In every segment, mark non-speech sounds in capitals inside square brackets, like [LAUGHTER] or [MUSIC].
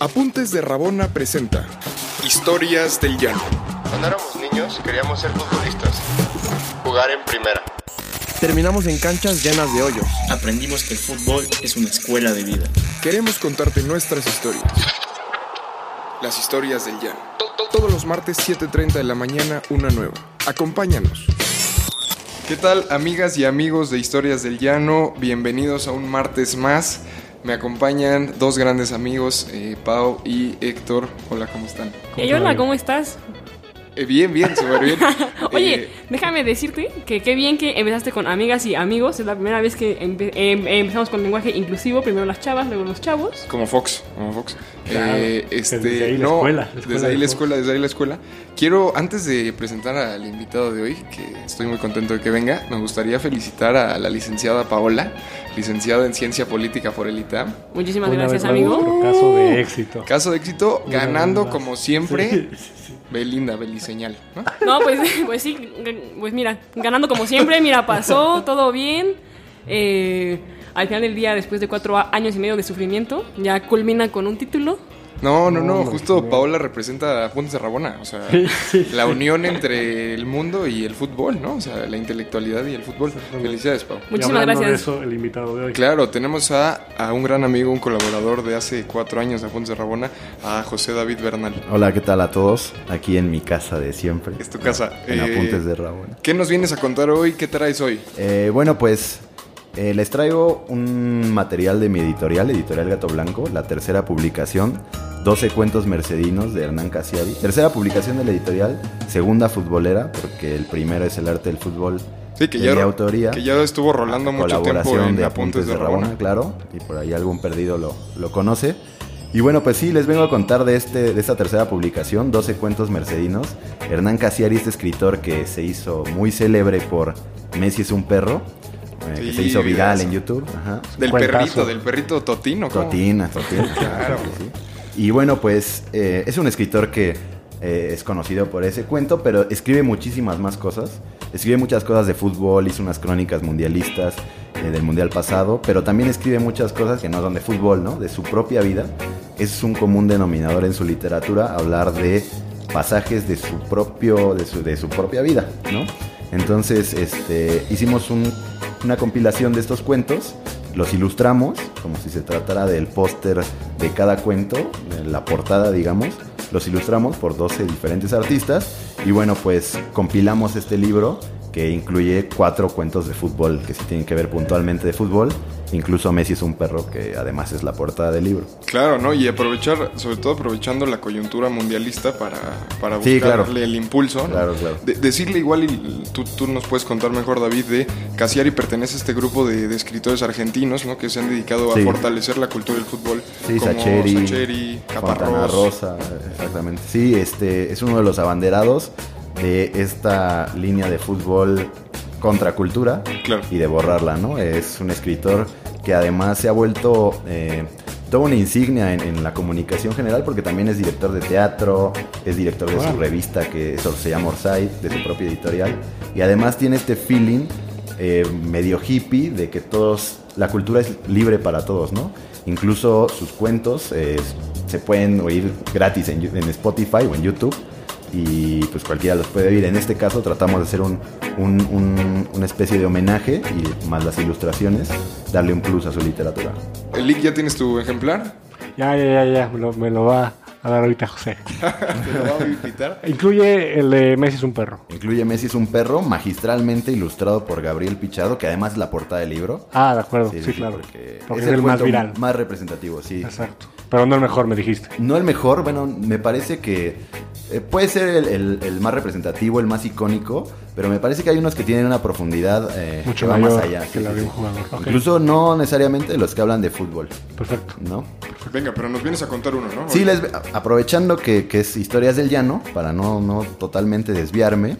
Apuntes de Rabona presenta Historias del Llano. Cuando éramos niños queríamos ser futbolistas, jugar en primera. Terminamos en canchas llenas de hoyos. Aprendimos que el fútbol es una escuela de vida. Queremos contarte nuestras historias. Las historias del Llano. Todos los martes 7.30 de la mañana, una nueva. Acompáñanos. ¿Qué tal amigas y amigos de Historias del Llano? Bienvenidos a un martes más. Me acompañan dos grandes amigos, eh, Pau y Héctor. Hola, ¿cómo están? Hey, hola, ¿cómo estás? Eh, bien, bien, súper bien. [LAUGHS] Oye, Eh, déjame decirte que qué bien que empezaste con amigas y amigos. Es la primera vez que empe- em- empezamos con lenguaje inclusivo. Primero las chavas, luego los chavos. Como Fox, como Fox. Claro, Eh, este, desde ahí la no, escuela, la escuela desde ahí de la Fox. escuela, desde ahí la escuela. Quiero, antes de presentar al invitado de hoy, que estoy muy contento de que venga, me gustaría felicitar a la licenciada Paola, licenciada en Ciencia Política por el ITAM. Muchísimas Una gracias, amigo. caso de éxito. Caso de éxito, Una ganando como siempre. Sí, sí, sí. Belinda, Beliseñal. ¿no? [LAUGHS] No, pues, [LAUGHS] pues sí, pues mira, ganando como siempre, mira, pasó, [LAUGHS] todo bien. Eh, al final del día, después de cuatro años y medio de sufrimiento, ya culmina con un título. No, no, no, No, justo no. Paola representa a Puntos de Rabona, o sea, la unión entre el mundo y el fútbol, ¿no? O sea, la intelectualidad y el fútbol. Felicidades, Pau. Muchísimas gracias. de eso, el invitado de hoy. Claro, tenemos a, a un gran amigo, un colaborador de hace cuatro años de Apuntes de Rabona, a José David Bernal. Hola, ¿qué tal a todos? Aquí en mi casa de siempre. Es tu casa. En Eh, Apuntes de Rabona. ¿Qué nos vienes a contar hoy? ¿Qué traes hoy? Eh, bueno, pues eh, les traigo un material de mi editorial, Editorial Gato Blanco, la tercera publicación, 12 cuentos mercedinos de Hernán Casiari. Tercera publicación de la editorial, segunda futbolera, porque el primero es el arte del fútbol Sí, que de ya, autoría. que ya estuvo rolando mucho tiempo colaboración en de Apuntes de Rabona. claro, y por ahí algún perdido lo, lo conoce. Y bueno, pues sí, les vengo a contar de, este, de esta tercera publicación, 12 cuentos mercedinos. Hernán Casiari, este escritor que se hizo muy célebre por Messi es un perro, eh, que se hizo viral eso. en YouTube. Ajá. Del perrito, del perrito Totino. ¿cómo? Totina, Totina. [LAUGHS] Claro. que sí. Y bueno, pues eh, es un escritor que eh, es conocido por ese cuento, pero escribe muchísimas más cosas. Escribe muchas cosas de fútbol, hizo unas crónicas mundialistas eh, del mundial pasado, pero también escribe muchas cosas que no son de fútbol, ¿no? De su propia vida. Es un común denominador en su literatura hablar de pasajes de su propio, de su, de su propia vida, ¿no? Entonces, este, hicimos un- una compilación de estos cuentos, los ilustramos, como si se tratara del póster de cada cuento, la portada, digamos, los ilustramos por 12 diferentes artistas y bueno, pues compilamos este libro que incluye cuatro cuentos de fútbol que sí tienen que ver puntualmente de fútbol, incluso Messi es un perro que además es la portada del libro. Claro, ¿no? Y aprovechar, sobre todo aprovechando la coyuntura mundialista para, para Sí, buscarle claro. el impulso. ¿no? Claro, claro. De- decirle igual, y tú, tú nos puedes contar mejor, David, de Casiari pertenece a este grupo de, de escritores argentinos, ¿no? Que se han dedicado a fortalecer la cultura del fútbol. Sí, como Sacheri, Sacheri, Caparrós. Rosa, exactamente. Sí, este es uno de los abanderados de esta línea de fútbol contra cultura Claro. y de borrarla, ¿no? Es un escritor que además se ha vuelto eh, toda una insignia en, en la comunicación general porque también es director de teatro, es director de su revista que llama Orsay, de su propia editorial, y además tiene este feeling eh, medio hippie de que todos, la cultura es libre para todos, ¿no? Incluso sus cuentos eh, se pueden oír gratis en Spotify o en YouTube y pues cualquiera los puede oír. En este caso tratamos de hacer un, un- un- una especie de homenaje y más las ilustraciones, darle un plus a su literatura. Elic, ¿ya tienes tu ejemplar? Ya, ya, ya, ya, me lo, me lo va a dar ahorita José. [LAUGHS] Te lo voy a invitar. Incluye el de Messi es un perro. Incluye Messi es un perro magistralmente ilustrado por Gabriel Pichado, que además es la portada del libro. Ah, de acuerdo, sí, claro. Porque, Porque es es el más viral. Más representativo, sí. Exacto. Pero no el mejor, me dijiste. No el mejor, bueno, me parece que eh, puede ser el, el- el más representativo, el más icónico, pero me parece que hay unos que tienen una profundidad eh, Mucho que va mayor más allá. que la de un jugador. Incluso no necesariamente los que hablan de fútbol, Perfecto. ¿no? Venga, pero nos vienes a contar uno, ¿no? Sí, les, aprovechando que, que es Historias del Llano, para no, no totalmente desviarme,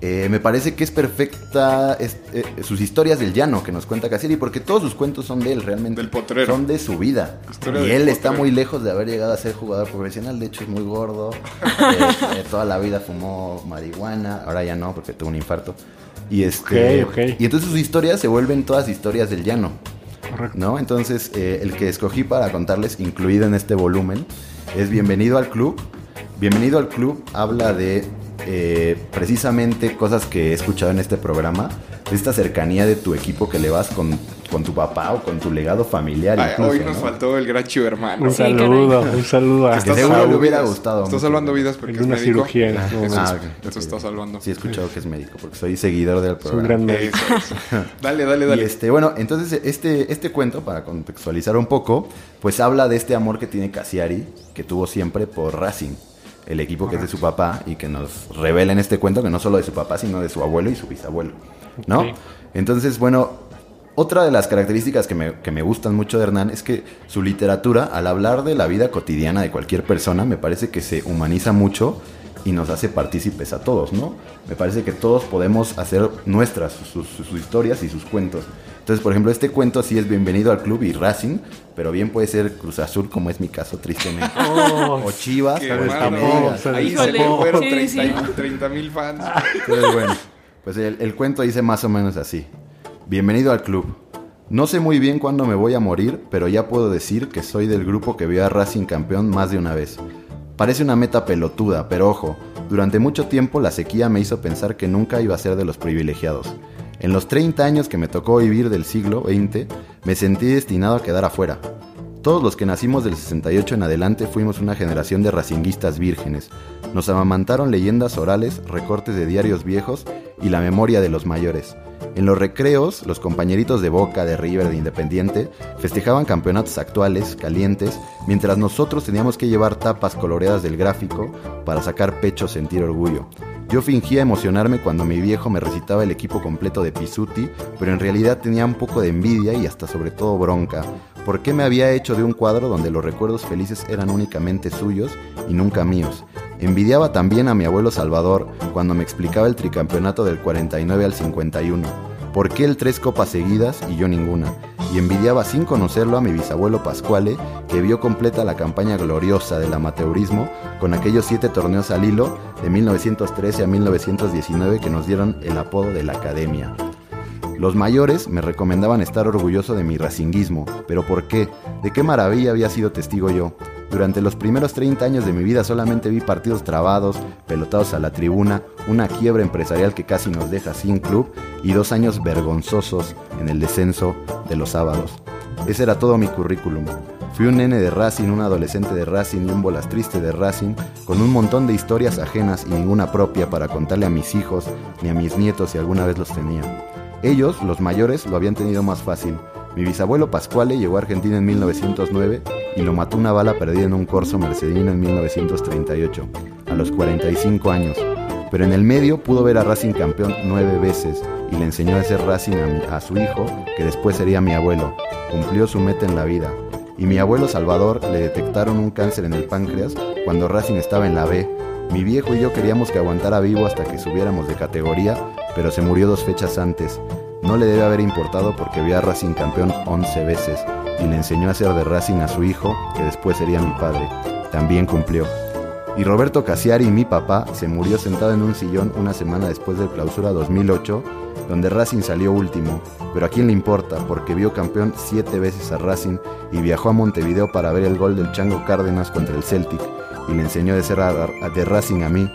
eh, me parece que es perfecta es- eh, sus historias del llano que nos cuenta Cassidy, porque todos sus cuentos son de él realmente. Del potrero. Son de su vida. Historia y él está muy lejos de haber llegado a ser jugador profesional, de hecho es muy gordo. [LAUGHS] Eh, eh, toda la vida fumó marihuana, ahora ya no porque tuvo un infarto. Y este Ok, ok. y entonces sus historias se vuelven todas historias del llano. Correcto. ¿no? Entonces, eh, el que escogí para contarles, incluido en este volumen, es Bienvenido al Club. Bienvenido al Club habla de eh, precisamente cosas que he escuchado en este programa, de esta cercanía de tu equipo que le vas con, con tu papá o con tu legado familiar. Ay, incluso, hoy nos ¿no? faltó el gran chivo hermano. Un saludo, un saludo a Que Estás seguro le hubiera gustado Estás salvando vidas porque en es una médico. cirugía en este Eso. Ah, eso está salvando. Sí, he escuchado que es médico, porque soy seguidor del Es un programa. gran médico. Dale, dale, Y dale. este, bueno, entonces este, este cuento, para contextualizar un poco, pues habla de este amor que tiene Cassiari, que tuvo siempre por Racing, el equipo que es de su papá, y que nos revela en este cuento que no solo de su papá, sino de su abuelo y su bisabuelo, ¿no? Entonces, bueno, otra de las características que me, que me gustan mucho de Hernán es que su literatura, al hablar de la vida cotidiana de cualquier persona, me parece que se humaniza mucho y nos hace partícipes a todos, ¿no? Me parece que todos podemos hacer nuestras sus historias y sus cuentos. Entonces, por ejemplo, este cuento sí es bienvenido al club y Racing, pero bien puede ser Cruz Azul, como es mi caso, tristemente. [LAUGHS] Oh, o Chivas, o digas. se Ahí se fueron Sí, sí. 30 mil fans. Entonces, bueno, pues el, el cuento dice más o menos así. Bienvenido al club. No sé muy bien cuándo me voy a morir, pero ya puedo decir que soy del grupo que vio a Racing campeón más de una vez. Parece una meta pelotuda, pero ojo, durante mucho tiempo la sequía me hizo pensar que nunca iba a ser de los privilegiados. En los 30 años que me tocó vivir del siglo XX, me sentí destinado a quedar afuera. Todos los que nacimos del 68 en adelante fuimos una generación de racinguistas vírgenes. Nos amamantaron leyendas orales, recortes de diarios viejos y la memoria de los mayores. En los recreos, los compañeritos de Boca, de River, de Independiente festejaban campeonatos actuales, calientes, mientras nosotros teníamos que llevar tapas coloreadas del gráfico para sacar pecho, sentir orgullo. Yo fingía emocionarme cuando mi viejo me recitaba el equipo completo de Pisuti, pero en realidad tenía un poco de envidia y hasta sobre todo bronca. ¿Por qué me había hecho de un cuadro donde los recuerdos felices eran únicamente suyos y nunca míos? Envidiaba también a mi abuelo Salvador cuando me explicaba el tricampeonato del 49 al 51. ¿Por qué él tres copas seguidas y yo ninguna? Y envidiaba sin conocerlo a mi bisabuelo Pascuale, que vio completa la campaña gloriosa del amateurismo con aquellos siete torneos al hilo de 1913 a 1919 que nos dieron el apodo de la Academia. Los mayores me recomendaban estar orgulloso de mi racinguismo, pero ¿por qué? ¿De qué maravilla había sido testigo yo? Durante los primeros 30 años de mi vida solamente vi partidos trabados, pelotados a la tribuna, una quiebra empresarial que casi nos deja sin club y dos años vergonzosos en el descenso de los sábados. Ese era todo mi currículum. Fui un nene de Racing, un adolescente de Racing y un bolas triste de Racing, con un montón de historias ajenas y ninguna propia para contarle a mis hijos ni a mis nietos si alguna vez los tenía. Ellos, los mayores, lo habían tenido más fácil. Mi bisabuelo Pascuale llegó a Argentina en 1909 y lo mató una bala perdida en un corso mercedino en 1938, a los 45 años. Pero en el medio pudo ver a Racing campeón nueve veces y le enseñó a hacer Racing a, a su hijo, que después sería mi abuelo. Cumplió su meta en la vida. Y mi abuelo Salvador le detectaron un cáncer en el páncreas cuando Racing estaba en la B. Mi viejo y yo queríamos que aguantara vivo hasta que subiéramos de categoría, pero se murió dos fechas antes. No le debe haber importado porque vio a Racing campeón 11 veces y le enseñó a hacer de Racing a su hijo, que después sería mi padre. También cumplió. Y Roberto Cassiari, mi papá, se murió sentado en un sillón una semana después del clausura 2008, donde Racing salió último. Pero a quién le importa, porque vio campeón siete veces a Racing y viajó a Montevideo para ver el gol del Chango Cárdenas contra el Celtic y le enseñó de ser a- a- de Racing a mí,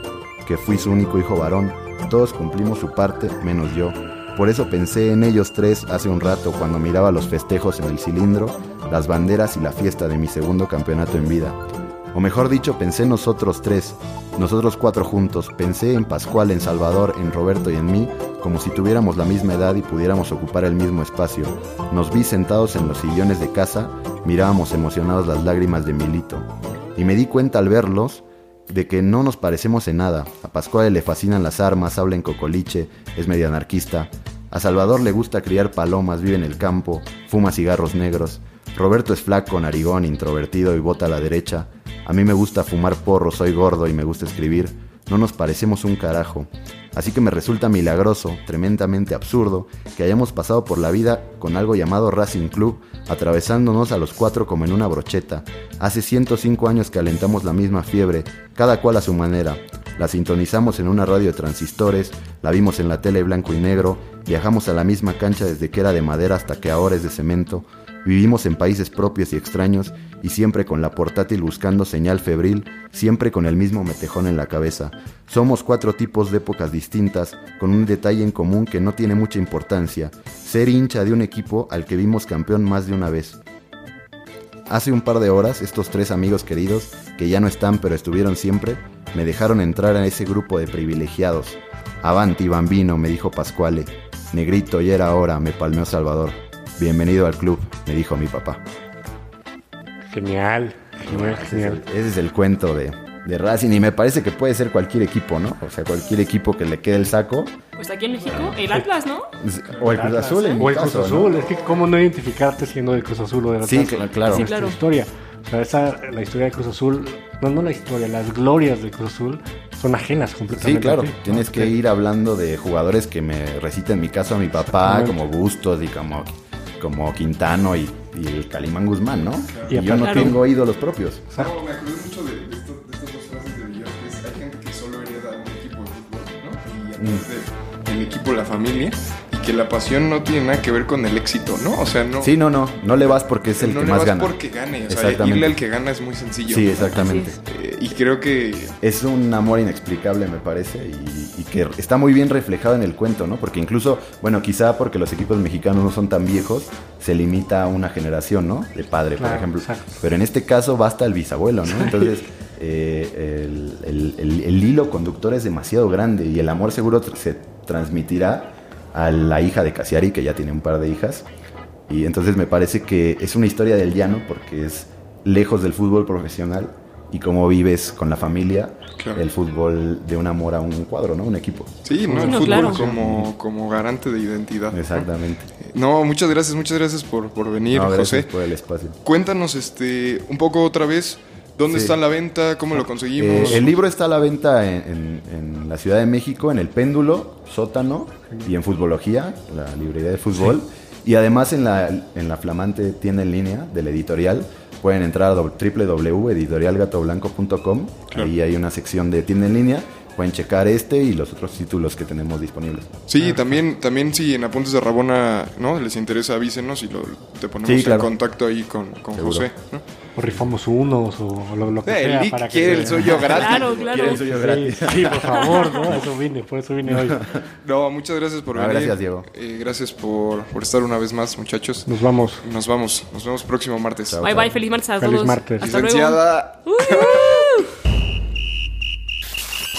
que fui su único hijo varón. Todos cumplimos su parte, menos yo. Por eso pensé en ellos tres hace un rato cuando miraba los festejos en el cilindro, las banderas y la fiesta de mi segundo campeonato en vida. O mejor dicho, pensé en nosotros tres, nosotros cuatro juntos. Pensé en Pascual, en Salvador, en Roberto y en mí, como si tuviéramos la misma edad y pudiéramos ocupar el mismo espacio. Nos vi sentados en los sillones de casa, mirábamos emocionados las lágrimas de Milito. Y me di cuenta al verlos de que no nos parecemos en nada. A Pascual le fascinan las armas, habla en cocoliche, es medio anarquista. A Salvador le gusta criar palomas, vive en el campo, fuma cigarros negros. Roberto es flaco, narigón, introvertido y vota a la derecha. A mí me gusta fumar porro, soy gordo y me gusta escribir. No nos parecemos un carajo. Así que me resulta milagroso, tremendamente absurdo, que hayamos pasado por la vida con algo llamado Racing Club, atravesándonos a los cuatro como en una brocheta. Hace 105 años que alentamos la misma fiebre, cada cual a su manera. La sintonizamos en una radio de transistores, la vimos en la tele blanco y negro, viajamos a la misma cancha desde que era de madera hasta que ahora es de cemento. Vivimos en países propios y extraños y siempre con la portátil buscando señal febril, siempre con el mismo metejón en la cabeza. Somos cuatro tipos de épocas distintas, con un detalle en común que no tiene mucha importancia, ser hincha de un equipo al que vimos campeón más de una vez. Hace un par de horas, estos tres amigos queridos, que ya no están pero estuvieron siempre, me dejaron entrar a ese grupo de privilegiados. Avanti, bambino, me dijo Pascuale. Negrito, y era hora, me palmeó Salvador. Bienvenido al club, me dijo mi papá. Genial, genial, genial. Ese es el cuento de, de Racing y me parece que puede ser cualquier equipo, ¿no? O sea, cualquier equipo que le quede el saco. Pues aquí en México, el Atlas, ¿no? O el Cruz Azul. en O el Cruz. Azul, es que cómo no identificarte siendo del Cruz Azul o del Sí, Atlas? cl- claro. Sí, claro. historia. O sea, esa, la historia del Cruz Azul, no, no la historia, las glorias del Cruz Azul son ajenas completamente. Sí, claro. a ti, ¿no? Tienes que ir hablando de jugadores que me recita en mi caso a mi papá, como Bustos y como, como Quintano y, y el Calimán Guzmán, ¿no? Y Y, yo no aparte- tengo ídolos propios. No, me acordé mucho de, de esto- de estas dos frases de Villar, que es, hay gente que solo hereda un equipo de fútbol, ¿no? Y a través de- del equipo, la familia, que la pasión no tiene nada que ver con el éxito, ¿no? O sea, no... Sí, no, no. No le vas porque es el no que le más vas gana. porque gane, o sea, Exactamente. irle al que gana es muy sencillo. Sí, exactamente. Eh, y creo que Es un amor inexplicable, me parece, y, y que está muy bien reflejado en el cuento, ¿no? Porque incluso, bueno, quizá porque los equipos mexicanos no son tan viejos, se limita a una generación, ¿no? De padre, Claro, por ejemplo. exacto. Pero en este caso basta el bisabuelo, ¿no? Entonces, eh, el, el- el- el hilo conductor es demasiado grande y el amor seguro se transmitirá a la hija de Casiari, que ya tiene un par de hijas. Y entonces me parece que es una historia del llano porque es lejos del fútbol profesional y cómo vives con la familia Claro. el fútbol de un amor a un cuadro, ¿no? Un equipo. sí, ¿no? El No, fútbol claro. como, como garante de identidad. ¿no? Exactamente. No, muchas gracias, muchas gracias por, por venir, No, gracias José. por el espacio. Cuéntanos este un poco otra vez dónde Sí. está la venta, cómo lo conseguimos. Eh, el libro está a la venta en, en- en la Ciudad de México, en el Péndulo, Sótano y en Futbología, la librería de fútbol. Y además en la, en la flamante tienda en línea del editorial pueden entrar a www.editorialgatoblanco.com. Claro. Ahí hay una sección de tienda en línea. Pueden checar este y los otros títulos que tenemos disponibles. Sí, también, también si en Apuntes de Rabona no les interesa, avísenos y lo, te ponemos Sí, claro. en contacto ahí con, con. José. ¿no? O rifamos unos o lo, lo que Eh, sea. el para que quiere se- el suyo gratis. Claro, claro. Quieren suyo gratis. Sí, sí, por [LAUGHS] favor, ¿no? Eso vine, por eso vine hoy. [LAUGHS] No, muchas gracias por No, venir. gracias, Diego. Eh, gracias por, por estar una vez más, muchachos. Nos vamos. Nos vamos, nos vemos próximo martes. Chao. Bye bye, feliz martes a Feliz todos. martes. Hasta luego. Licenciada.